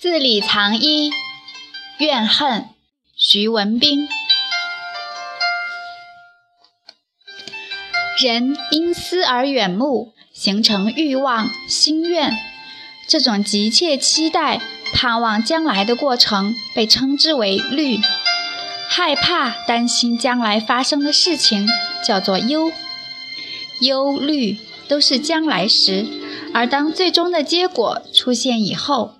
字里藏一，怨恨。徐文斌。人因思而远目，形成欲望、心愿。这种急切期待、盼望将来的过程，被称之为虑。害怕、担心将来发生的事情，叫做忧。忧虑都是将来时，而当最终的结果出现以后。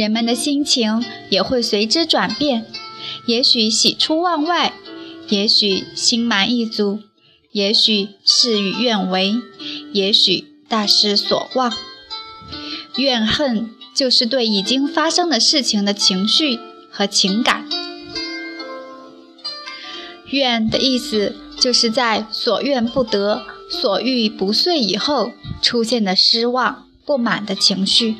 人们的心情也会随之转变，也许喜出望外，也许心满意足，也许事与愿违，也许大失所望。怨恨就是对已经发生的事情的情绪和情感。怨的意思就是在所愿不得、所欲不遂以后出现的失望、不满的情绪。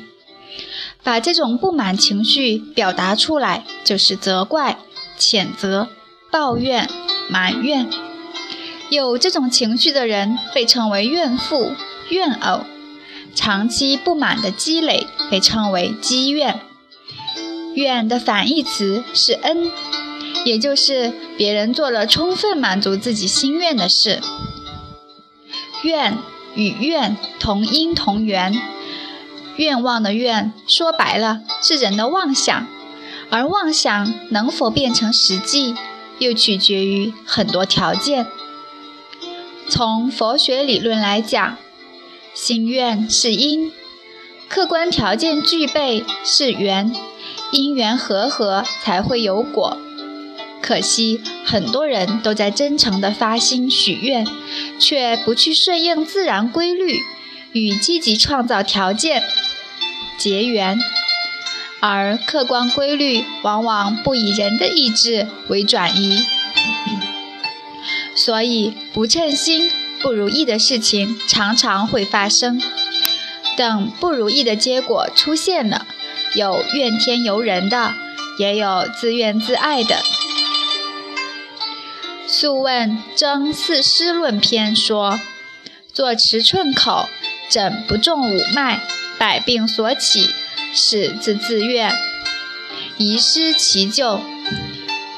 把这种不满情绪表达出来，就是责怪、谴责、抱怨、埋怨。有这种情绪的人被称为怨妇、怨偶。长期不满的积累被称为积怨。怨的反义词是恩，也就是别人做了充分满足自己心愿的事。怨与怨同音同源。愿望的愿，说白了是人的妄想，而妄想能否变成实际，又取决于很多条件。从佛学理论来讲，心愿是因，客观条件具备是缘，因缘和合才会有果。可惜很多人都在真诚地发心许愿，却不去顺应自然规律。与积极创造条件结缘，而客观规律往往不以人的意志为转移，所以不称心、不如意的事情常常会发生。等不如意的结果出现了，有怨天尤人的，也有自怨自艾的。《素问·征四师论篇》说：“坐持寸口。”诊不中五脉，百病所起，始自自愿，遗失其咎。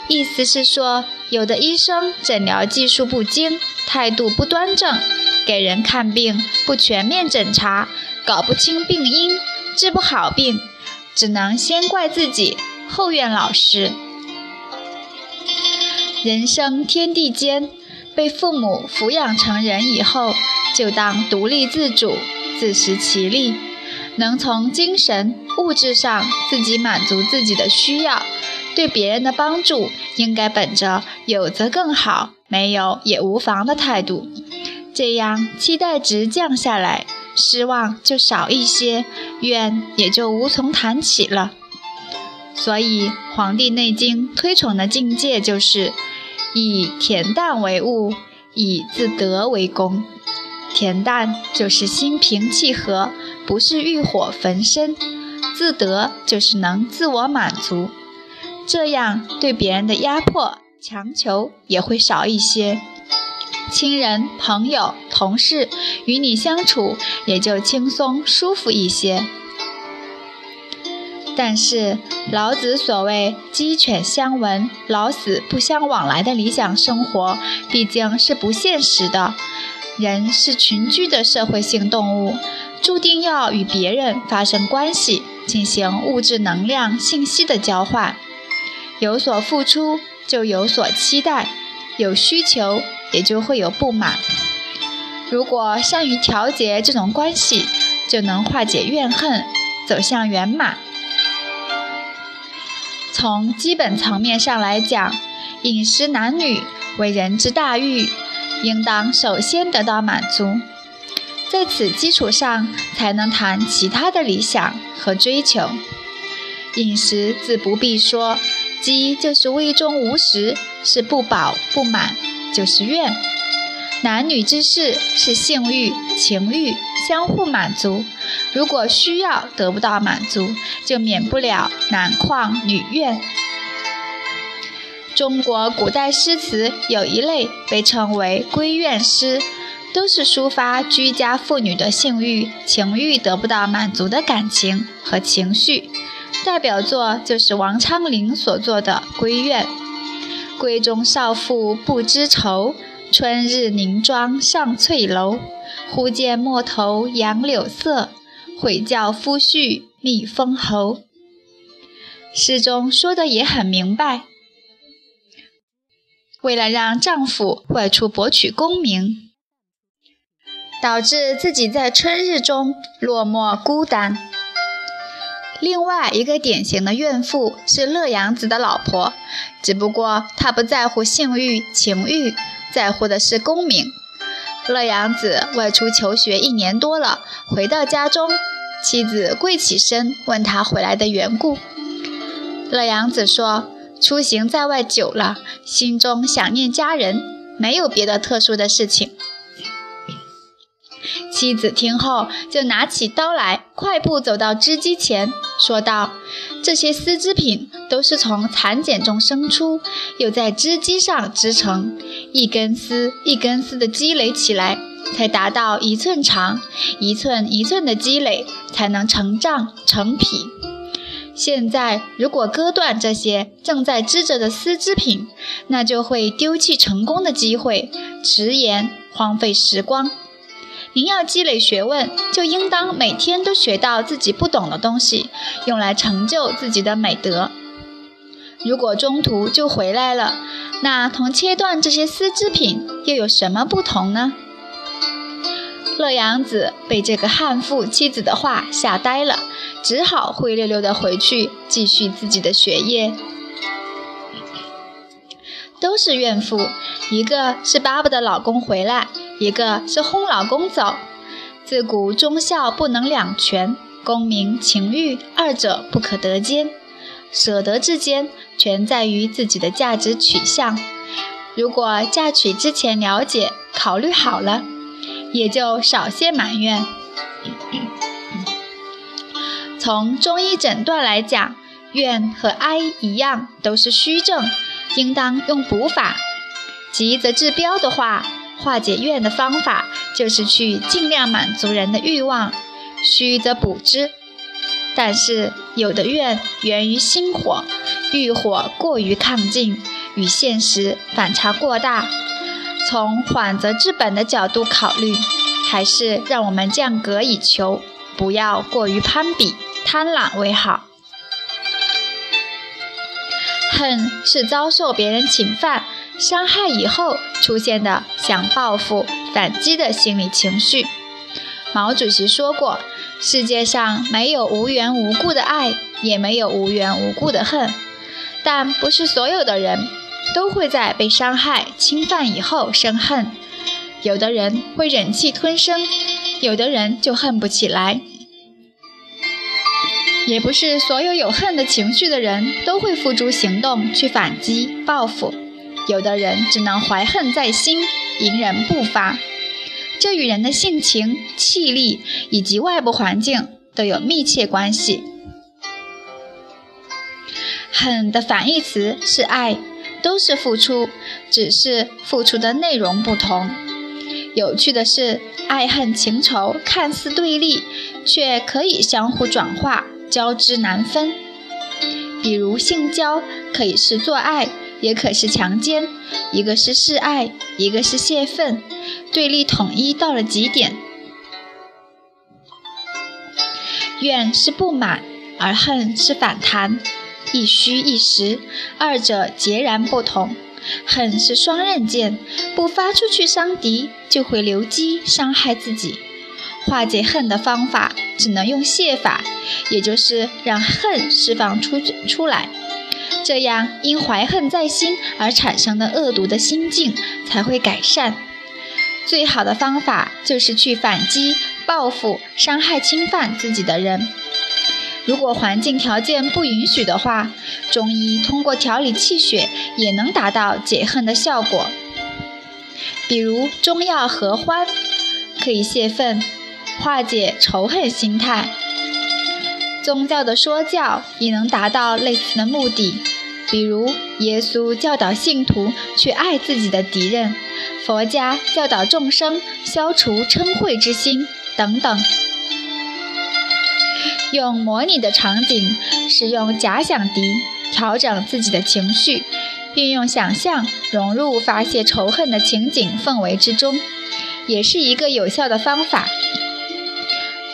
意思是说，有的医生诊疗技术不精，态度不端正，给人看病不全面诊查，搞不清病因，治不好病，只能先怪自己，后怨老师。人生天地间，被父母抚养成人以后。就当独立自主、自食其力，能从精神、物质上自己满足自己的需要。对别人的帮助，应该本着有则更好，没有也无妨的态度。这样期待值降下来，失望就少一些，怨也就无从谈起了。所以，《黄帝内经》推崇的境界就是以恬淡为物，以自得为功。恬淡就是心平气和，不是欲火焚身；自得就是能自我满足，这样对别人的压迫、强求也会少一些。亲人、朋友、同事与你相处也就轻松舒服一些。但是老子所谓“鸡犬相闻，老死不相往来”的理想生活，毕竟是不现实的。人是群居的社会性动物，注定要与别人发生关系，进行物质、能量、信息的交换。有所付出，就有所期待；有需求，也就会有不满。如果善于调节这种关系，就能化解怨恨，走向圆满。从基本层面上来讲，饮食男女为人之大欲。应当首先得到满足，在此基础上才能谈其他的理想和追求。饮食自不必说，饥就是胃中无食，是不饱不满，就是怨。男女之事是性欲、情欲相互满足，如果需要得不到满足，就免不了男旷女怨。中国古代诗词有一类被称为闺怨诗，都是抒发居家妇女的性欲、情欲得不到满足的感情和情绪，代表作就是王昌龄所作的《闺怨》：“闺中少妇不知愁，春日凝妆上翠楼。忽见陌头杨柳色，悔教夫婿觅封侯。”诗中说的也很明白，为了让丈夫外出博取功名，导致自己在春日中落寞孤单。另外一个典型的怨妇是乐阳子的老婆，只不过她不在乎性欲、情欲，在乎的是功名。乐羊子外出求学一年多了，回到家中，妻子跪起身问他回来的缘故。乐羊子说：“出行在外久了，心中想念家人，没有别的特殊的事情。”妻子听后，就拿起刀来，快步走到织机前，说道：“这些丝织品都是从蚕茧中生出，又在织机上织成，一根丝一根丝的积累起来，才达到一寸长，一寸一寸的积累，才能成丈成匹。”现在，如果割断这些正在织着的丝织品，那就会丢弃成功的机会，迟延荒废时光。您要积累学问，就应当每天都学到自己不懂的东西，用来成就自己的美德。如果中途就回来了，那同切断这些丝织品又有什么不同呢？乐阳子被这个悍妇妻子的话吓呆了，只好灰溜溜地回去继续自己的学业。都是怨妇，一个是巴不得老公回来，一个是轰老公走。自古忠孝不能两全，功名情欲二者不可得兼，舍得之间全在于自己的价值取向。如果嫁娶之前了解、考虑好了。也就少些埋怨。从中医诊断来讲，怨和哀一样，都是虚症，应当用补法。急则治标的话，化解怨的方法就是去尽量满足人的欲望，虚则补之。但是有的怨源于心火，欲火过于亢进，与现实反差过大。从缓则治本的角度考虑，还是让我们降格以求，不要过于攀比、贪婪为好。恨是遭受别人侵犯、伤害以后出现的想报复、反击的心理情绪。毛主席说过：“世界上没有无缘无故的爱，也没有无缘无故的恨，但不是所有的人。”都会在被伤害、侵犯以后生恨，有的人会忍气吞声，有的人就恨不起来。也不是所有有恨的情绪的人都会付诸行动去反击报复，有的人只能怀恨在心，隐忍不发。这与人的性情、气力以及外部环境都有密切关系。恨的反义词是爱。都是付出，只是付出的内容不同。有趣的是，爱恨情仇看似对立，却可以相互转化，交织难分。比如性交可以是做爱，也可是强奸；一个是示爱，一个是泄愤，对立统一到了极点。怨是不满，而恨是反弹。一虚一实，二者截然不同。恨是双刃剑，不发出去伤敌，就会留机伤害自己。化解恨的方法，只能用泄法，也就是让恨释放出出来，这样因怀恨在心而产生的恶毒的心境才会改善。最好的方法就是去反击、报复伤害、侵犯自己的人。如果环境条件不允许的话，中医通过调理气血也能达到解恨的效果。比如中药合欢可以泄愤，化解仇恨心态。宗教的说教也能达到类似的目的，比如耶稣教导信徒去爱自己的敌人，佛家教导众生消除嗔恚之心等等。用模拟的场景，使用假想敌调整自己的情绪，并用想象融入发泄仇恨的情景氛围之中，也是一个有效的方法。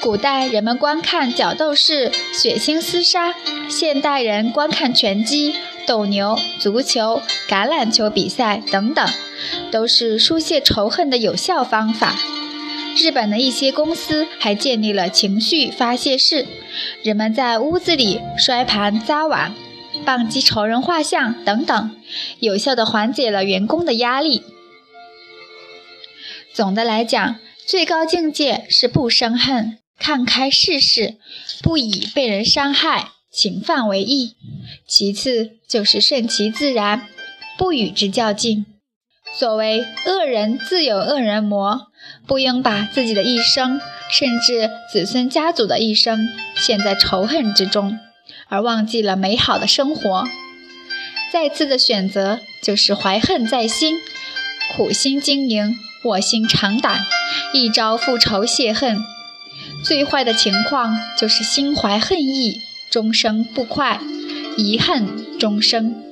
古代人们观看角斗士血腥厮杀，现代人观看拳击、斗牛、足球、橄榄球比赛等等，都是疏泄仇恨的有效方法。日本的一些公司还建立了情绪发泄室，人们在屋子里摔盘砸碗、棒击仇人画像等等，有效地缓解了员工的压力。总的来讲，最高境界是不生恨。看开世事，不以被人伤害、侵犯为意；其次就是顺其自然，不与之较劲。所谓恶人自有恶人磨，不应把自己的一生，甚至子孙家族的一生，陷在仇恨之中，而忘记了美好的生活。再次的选择就是怀恨在心，苦心经营，卧薪尝胆，一朝复仇泄恨。最坏的情况就是心怀恨意，终生不快，遗恨终生。